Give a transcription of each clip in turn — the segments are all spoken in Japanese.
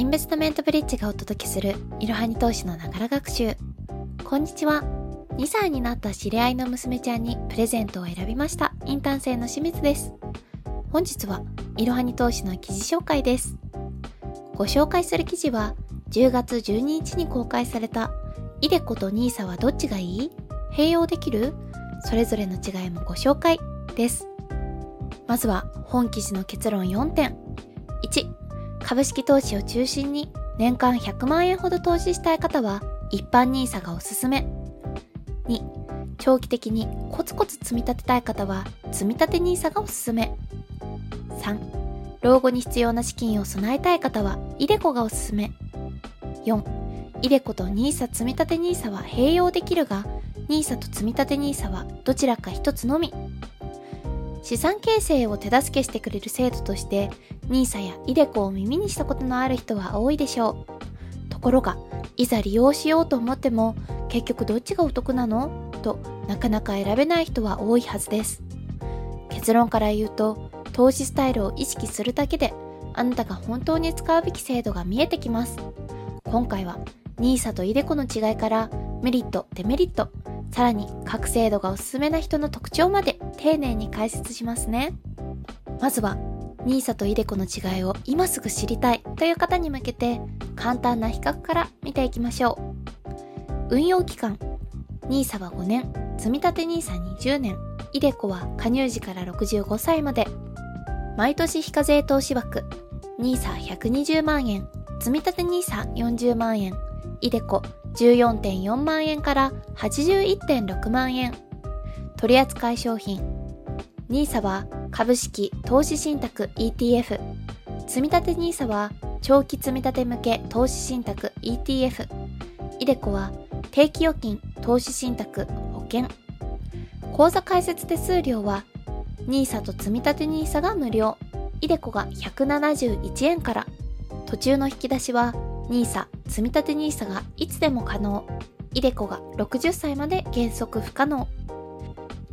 インベストメントブリッジがお届けするいろはに投資のながら学習。こんにちは。2歳になった知り合いの娘ちゃんにプレゼントを選びましたインターン生の清水です。本日はいろはに投資の記事紹介です。ご紹介する記事は10月12日に公開されたイデコと NISA はどっちがいい？併用できる？それぞれの違いもご紹介です。まずは本記事の結論4点。1、株式投資を中心に年間100万円ほど投資したい方は一般 NISA がおすすめ。2、長期的にコツコツ積み立てたい方は積み立て NISA がおすすめ。3、老後に必要な資金を備えたい方はイデコがおすすめ。4、イデコと NISA 積み立て NISA は併用できるが NISA と積み立て NISA はどちらか一つのみ。資産形成を手助けしてくれる制度として NISA や iDeCo を耳にしたことのある人は多いでしょう。ところが、いざ利用しようと思っても結局どっちがお得なの？となかなか選べない人は多いはずです。結論から言うと、投資スタイルを意識するだけであなたが本当に使うべき制度が見えてきます。今回は NISA と iDeCo の違いからメリット、デメリット、さらに各制度がおすすめな人の特徴まで丁寧に解説しますね。まずは NISA と iDeCo の違いを今すぐ知りたいという方に向けて簡単な比較から見ていきましょう。運用期間 NISA は5年、積立 NISA20 年、iDeCo は加入時から65歳まで。毎年非課税投資枠 NISA120 万円、積立 NISA40 万円、iDeCo 14.4万円から81.6万円。取扱い商品 NISA は株式、投資信託 ETF、積立 NISA は長期積立向け投資信託 ETF、iDeCo は定期預金、投資信託、保険。口座開設手数料は NISA と積立 NISA が無料、iDeCo が171円から。途中の引き出しは NISA、積立 NISA がいつでも可能、iDeCo が60歳まで原則不可能。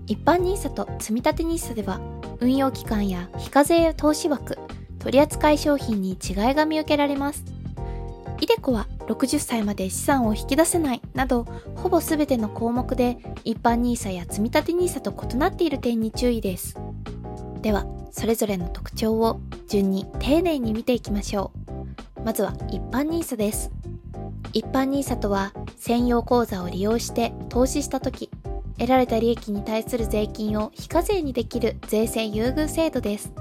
一般 NISA と積立 NISA では運用期間や非課税投資枠、取扱い商品に違いが見受けられます。イデコは60歳まで資産を引き出せないなど、ほぼ全ての項目で一般 NISA や積立 NISA と異なっている点に注意です。では、それぞれの特徴を順に丁寧に見ていきましょう。まずは一般 NISA です。一般 NISA とは専用口座を利用して投資した時、得られた利益に対する税金を非課税にできる税制優遇制度です。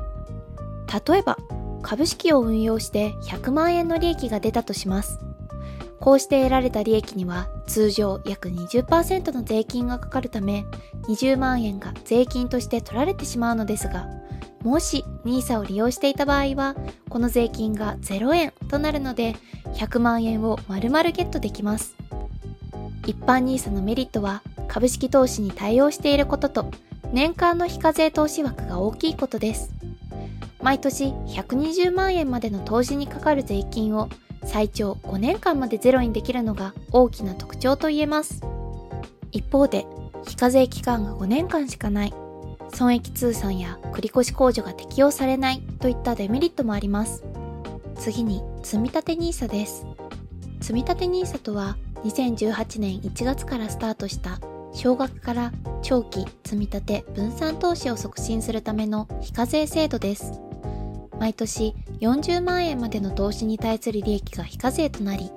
例えば、株式を運用して100万円の利益が出たとします。こうして得られた利益には通常約20%の税金がかかるため20万円が税金として取られてしまうのですが、もし NISA を利用していた場合は、この税金が0円となるので100万円を丸々ゲットできます。一般 NISA のメリットは株式投資に対応していることと、年間の非課税投資枠が大きいことです。毎年120万円までの投資にかかる税金を最長5年間までゼロにできるのが大きな特徴と言えます。一方で、非課税期間が5年間しかない、損益通算や繰越控除が適用されないといったデメリットもあります。次に、積立 NISA です。積立 NISA とは2018年1月からスタートした少額から長期積立分散投資を促進するための非課税制度です。毎年40万円までの投資に対する利益が非課税となり、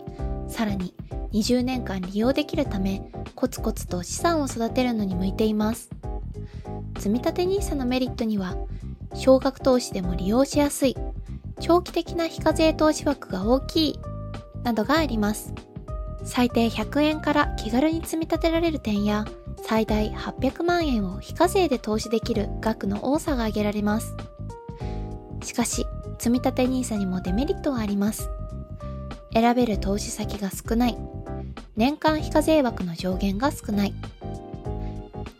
さらに20年間利用できるため、コツコツと資産を育てるのに向いています。積立 NISA のメリットには、少額投資でも利用しやすい、長期的な非課税投資枠が大きい、などがあります。最低100円から気軽に積み立てられる点や、最大800万円を非課税で投資できる額の多さが挙げられます。しかし、積立 NISA にもデメリットはあります。選べる投資先が少ない。年間非課税枠の上限が少ない。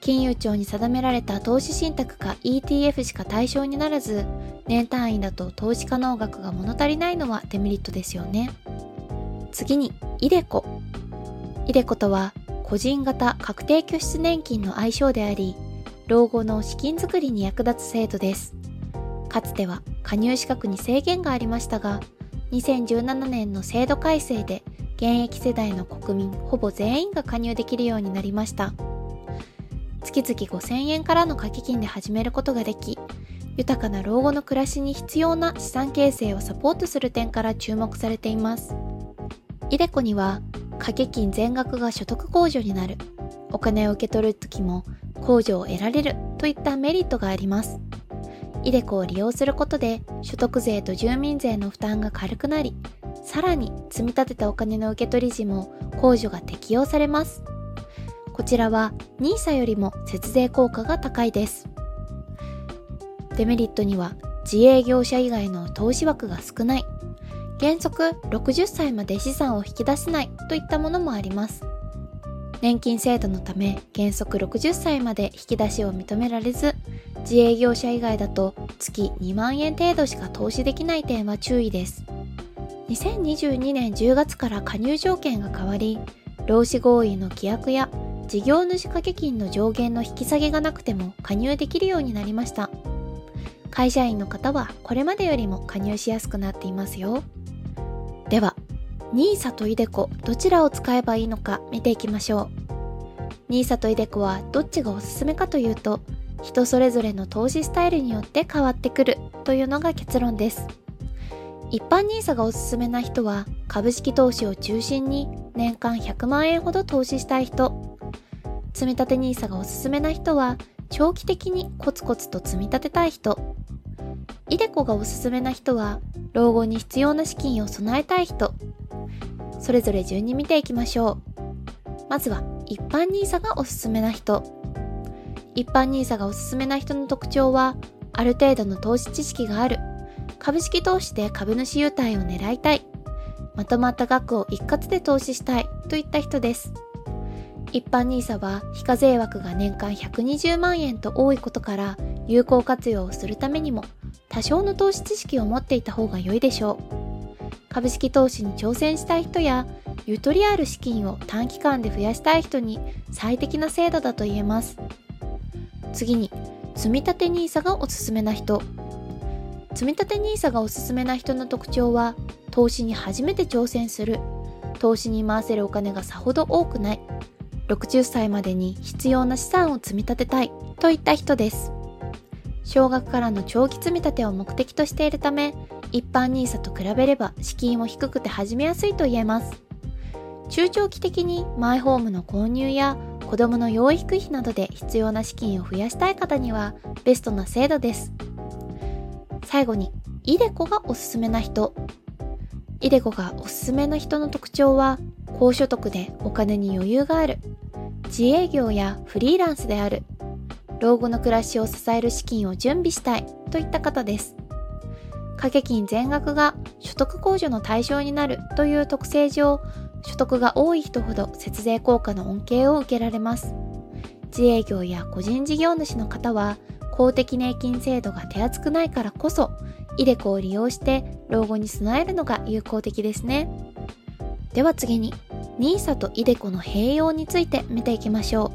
金融庁に定められた投資信託か ETF しか対象にならず、年単位だと投資可能額が物足りないのはデメリットですよね。次に、イデコ。イデコとは、個人型確定拠出年金の愛称であり、老後の資金づくりに役立つ制度です。かつては加入資格に制限がありましたが、2017年の制度改正で現役世代の国民ほぼ全員が加入できるようになりました。月々5000円からの掛け金で始めることができ、豊かな老後の暮らしに必要な資産形成をサポートする点から注目されています。イデコには掛け金全額が所得控除になる、お金を受け取る時も控除を得られるといったメリットがあります。イデコを利用することで所得税と住民税の負担が軽くなり、さらに積み立てたお金の受け取り時も控除が適用されます。こちらは NISA よりも節税効果が高いです。デメリットには自営業者以外の投資枠が少ない、原則60歳まで資産を引き出せないといったものもあります。年金制度のため原則60歳まで引き出しを認められず、自営業者以外だと月2万円程度しか投資できない点は注意です。2022年10月から加入条件が変わり、労使合意の規約や事業主掛け金の上限の引き下げがなくても加入できるようになりました。会社員の方はこれまでよりも加入しやすくなっていますよ。では、NISA と iDeCo どちらを使えばいいのか見ていきましょう。NISA と iDeCo はどっちがおすすめかというと、人それぞれの投資スタイルによって変わってくるというのが結論です。一般 NISA がおすすめな人は株式投資を中心に年間100万円ほど投資したい人積立 NISA がおすすめな人は長期的にコツコツと積み立てたい人。イデコがおすすめな人は老後に必要な資金を備えたい人。それぞれ順に見ていきましょう。まずは一般 NISA がおすすめな人。一般 NISA がおすすめな人の特徴はある程度の投資知識がある。株式投資で株主優待を狙いたい、まとまった額を一括で投資したいといった人です。一般 NISA は非課税枠が年間120万円と多いことから有効活用をするためにも多少の投資知識を持っていた方が良いでしょう。株式投資に挑戦したい人やゆとりある資金を短期間で増やしたい人に最適な制度だと言えます。次に、積立 NISA がおすすめな人。積立 NISA がおすすめな人の特徴は投資に初めて挑戦する投資に回せるお金がさほど多くない60歳までに必要な資産を積み立てたいといった人です。少額からの長期積み立てを目的としているため一般 NISA と比べれば資金も低くて始めやすいと言えます。中長期的にマイホームの購入や子供の養育費などで必要な資金を増やしたい方にはベストな制度です。最後に、イデコがおすすめな人。イデコがおすすめな人の特徴は、高所得でお金に余裕がある。自営業やフリーランスである。老後の暮らしを支える資金を準備したいといった方です。掛け金全額が所得控除の対象になるという特性上、所得が多い人ほど節税効果の恩恵を受けられます。自営業や個人事業主の方は、公的年金制度が手厚くないからこそ、イデコを利用して老後に備えるのが有効的ですね。では次に、NISA とイデコの併用について見ていきましょ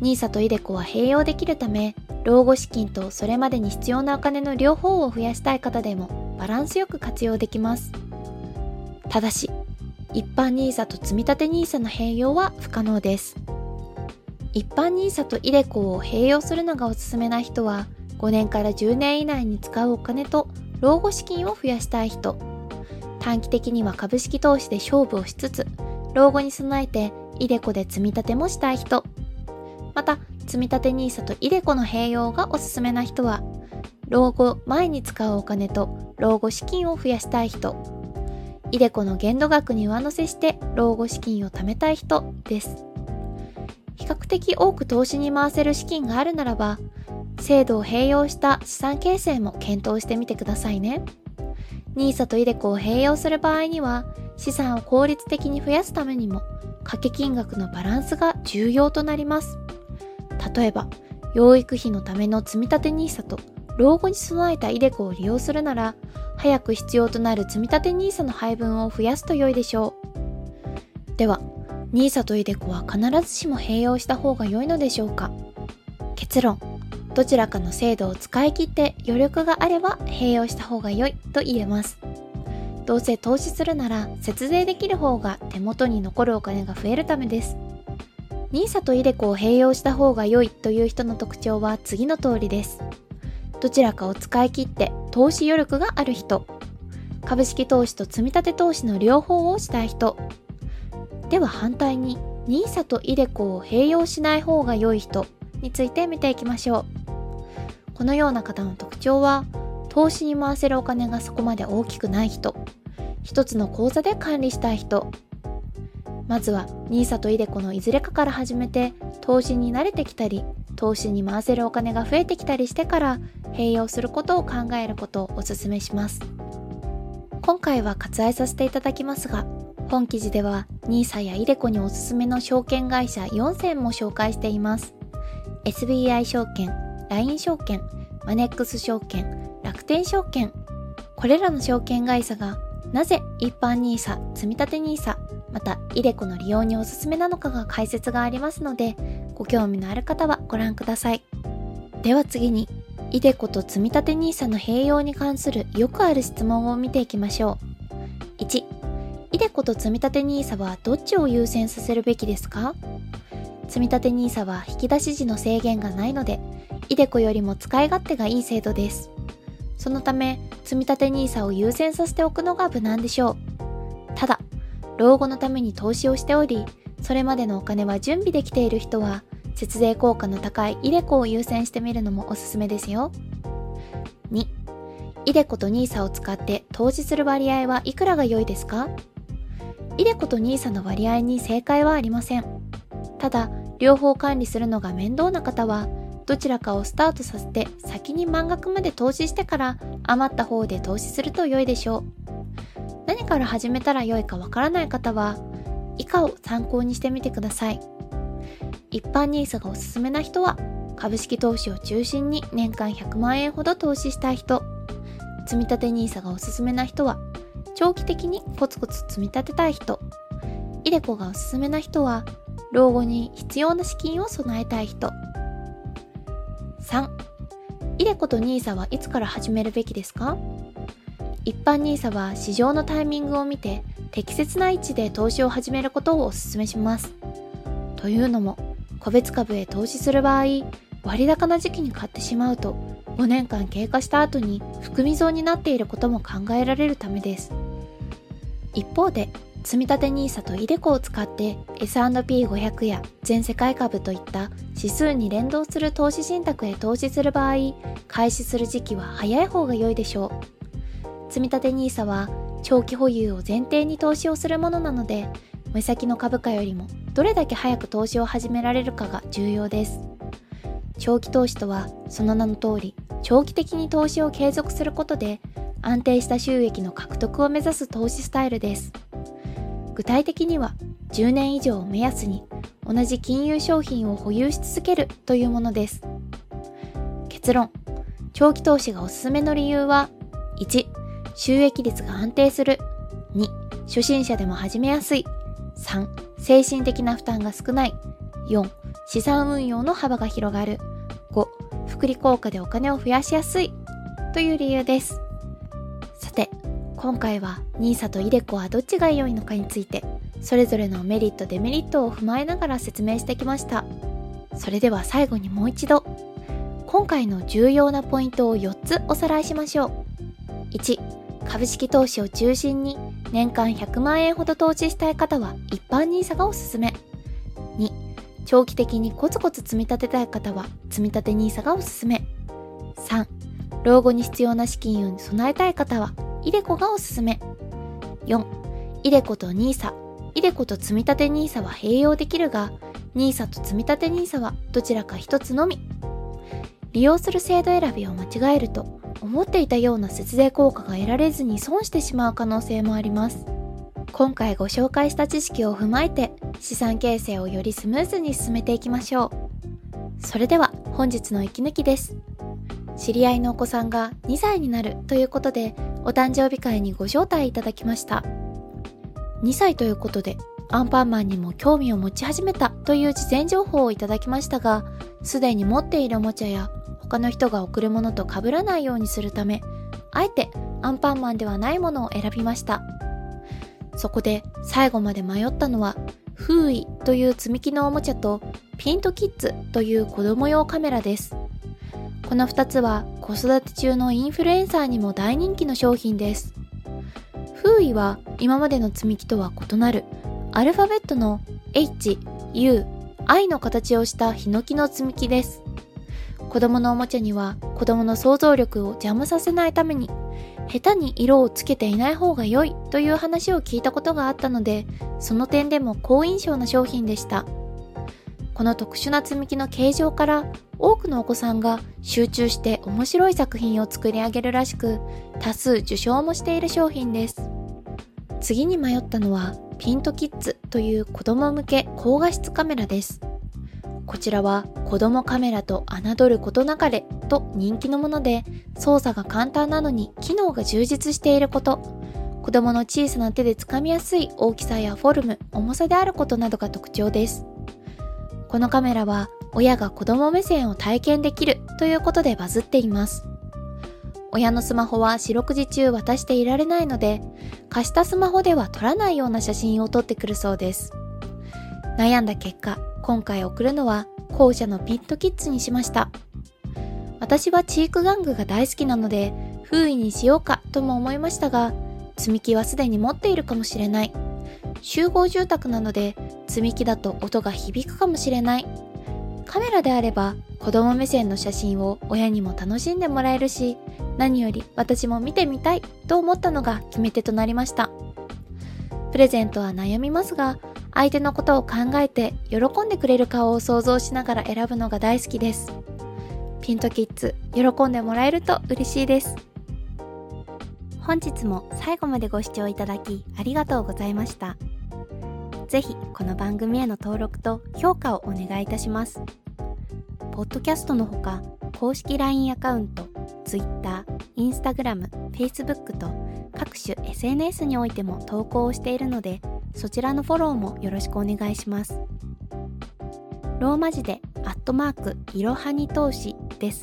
う。NISA とイデコは併用できるため、老後資金とそれまでに必要なお金の両方を増やしたい方でもバランスよく活用できます。ただし、一般 NISA と積立 NISA の併用は不可能です。一般 NISA と iDeCo を併用するのがおすすめな人は、5年から10年以内に使うお金と老後資金を増やしたい人、短期的には株式投資で勝負をしつつ、老後に備えて iDeCo で積み立てもしたい人、また、積み立 NISA と iDeCo の併用がおすすめな人は、老後前に使うお金と老後資金を増やしたい人、iDeCo の限度額に上乗せして老後資金を貯めたい人です。比較的多く投資に回せる資金があるならば、制度を併用した資産形成も検討してみてくださいね。NISA と iDeCo を併用する場合には、資産を効率的に増やすためにも、掛け金額のバランスが重要となります。例えば、養育費のための積立 NISA と老後に備えた iDeCo を利用するなら、早く必要となる積立 NISA の配分を増やすと良いでしょう。では、NISA と iDeCo は必ずしも併用した方が良いのでしょうか結論どちらかの制度を使い切って余力があれば併用した方が良いと言えますどうせ投資するなら節税できる方が手元に残るお金が増えるためです。NISA と iDeCo を併用した方が良いという人の特徴は次の通りです。どちらかを使い切って投資余力がある人、株式投資と積立投資の両方をしたい人、では反対に NISA と iDeCo を併用しない方が良い人について見ていきましょう。このような方の特徴は、投資に回せるお金がそこまで大きくない人、一つの口座で管理したい人、まずは NISA と iDeCo のいずれかから始めて投資に慣れてきたり、投資に回せるお金が増えてきたりしてから併用することを考えることをお勧めします。今回は割愛させていただきますが、本記事では NISA や iDeCo におすすめの証券会社4選も紹介しています。SBI 証券、LINE 証券、マネックス証券、楽天証券。これらの証券会社がなぜ一般 NISA、積立 NISA、また iDeCo の利用におすすめなのかが解説がありますので、ご興味のある方はご覧ください。では次に、iDeCo と積立 NISA の併用に関するよくある質問を見ていきましょう。1、iDeCo と積立 NISA はどっちを優先させるべきですか？積立 NISA は引き出し時の制限がないので、iDeCo よりも使い勝手がいい制度です。そのため、積立 NISA を優先させておくのが無難でしょう。ただ、老後のために投資をしており、それまでのお金は準備できている人は、節税効果の高い iDeCo を優先してみるのもおすすめですよ。2、iDeCo と NISA を使って投資する割合はいくらが良いですか？iDeCo と NISA の割合に正解はありません。ただ、両方管理するのが面倒な方は、どちらかをスタートさせて先に満額まで投資してから余った方で投資すると良いでしょう。何から始めたら良いかわからない方は、以下を参考にしてみてください。一般 NISA がおすすめな人は、株式投資を中心に年間100万円ほど投資したい人、積立 NISA がおすすめな人は、長期的にコツコツ積み立てたい人、イデコがおすすめな人は、老後に必要な資金を備えたい人。イデコと NISA はいつから始めるべきですか？一般 NISA は市場のタイミングを見て適切な位置で投資を始めることをお勧めします。というのも、個別株へ投資する場合、割高な時期に買ってしまうと5年間経過した後に含み損になっていることも考えられるためです。一方で、積立 NISA と iDeCo を使って S&P500 や全世界株といった指数に連動する投資信託へ投資する場合、開始する時期は早い方が良いでしょう。積立 NISA は長期保有を前提に投資をするものなので、目先の株価よりもどれだけ早く投資を始められるかが重要です。長期投資とはその名の通り長期的に投資を継続することで安定した収益の獲得を目指す投資スタイルです。具体的には10年以上を目安に同じ金融商品を保有し続けるというものです。結論。長期投資がおすすめの理由は1、収益率が安定する。2、初心者でも始めやすい。3、精神的な負担が少ない。4、資産運用の幅が広がる。5、福利効果でお金を増やしやすい。という理由です。今回は NISA と iDeCo はどっちが良いのかについて、それぞれのメリットデメリットを踏まえながら説明してきました。それでは最後にもう一度、今回の重要なポイントを4つおさらいしましょう。1、株式投資を中心に年間100万円ほど投資したい方は一般 NISA がおすすめ。2、長期的にコツコツ積み立てたい方は積み立て NISA がおすすめ。3、老後に必要な資金を備えたい方はイデコがおすすめ。4、イデコと NISA、イデコと積立 NISA は併用できるが、NISA と積立 NISA はどちらか一つのみ。利用する制度選びを間違えると、思っていたような節税効果が得られずに損してしまう可能性もあります。今回ご紹介した知識を踏まえて、資産形成をよりスムーズに進めていきましょう。それでは本日の息抜きです。知り合いのお子さんが2歳になるということで、お誕生日会にご招待いただきました。2歳ということで、アンパンマンにも興味を持ち始めたという事前情報をいただきましたが、すでに持っているおもちゃや他の人が贈るものと被らないようにするため、あえてアンパンマンではないものを選びました。そこで最後まで迷ったのは、フーイという積み木のおもちゃとピントキッズという子供用カメラです。この2つは子育て中のインフルエンサーにも大人気の商品です。フーイは今までの積み木とは異なるアルファベットの H、U、I の形をしたヒノキの積み木です。子供のおもちゃには子供の想像力を邪魔させないために下手に色をつけていない方が良いという話を聞いたことがあったのでその点でも好印象な商品でしたこの特殊な積み木の形状から多くのお子さんが集中して面白い作品を作り上げるらしく多数受賞もしている商品です。次に迷ったのはピントキッズという子供向け高画質カメラです。こちらは子供カメラと侮ることなかれと人気のもので操作が簡単なのに機能が充実していること。子供の小さな手でつかみやすい大きさやフォルム重さであることなどが特徴です。このカメラは親が子供目線を体験できるということでバズっています。親のスマホは四六時中渡していられないので貸したスマホでは撮らないような写真を撮ってくるそうです。悩んだ結果今回送るのは後者のピットキッズにしました。私はチーク玩具が大好きなので封印にしようかとも思いましたが積み木はすでに持っているかもしれない。集合住宅なので積み木だと音が響くかもしれない。カメラであれば子供目線の写真を親にも楽しんでもらえるし何より私も見てみたいと思ったのが決め手となりました。プレゼントは悩みますが相手のことを考えて喜んでくれる顔を想像しながら選ぶのが大好きです。ピントキッズ喜んでもらえると嬉しいです。本日も最後までご視聴いただきありがとうございましたぜひこの番組への登録と評価をお願いいたしますポッドキャストのほか公式 LINE アカウント Twitter、Instagram、Facebook と各種 SNS においても投稿をしているのでそちらのフォローもよろしくお願いします。ローマ字でアットマークいろはに投資です。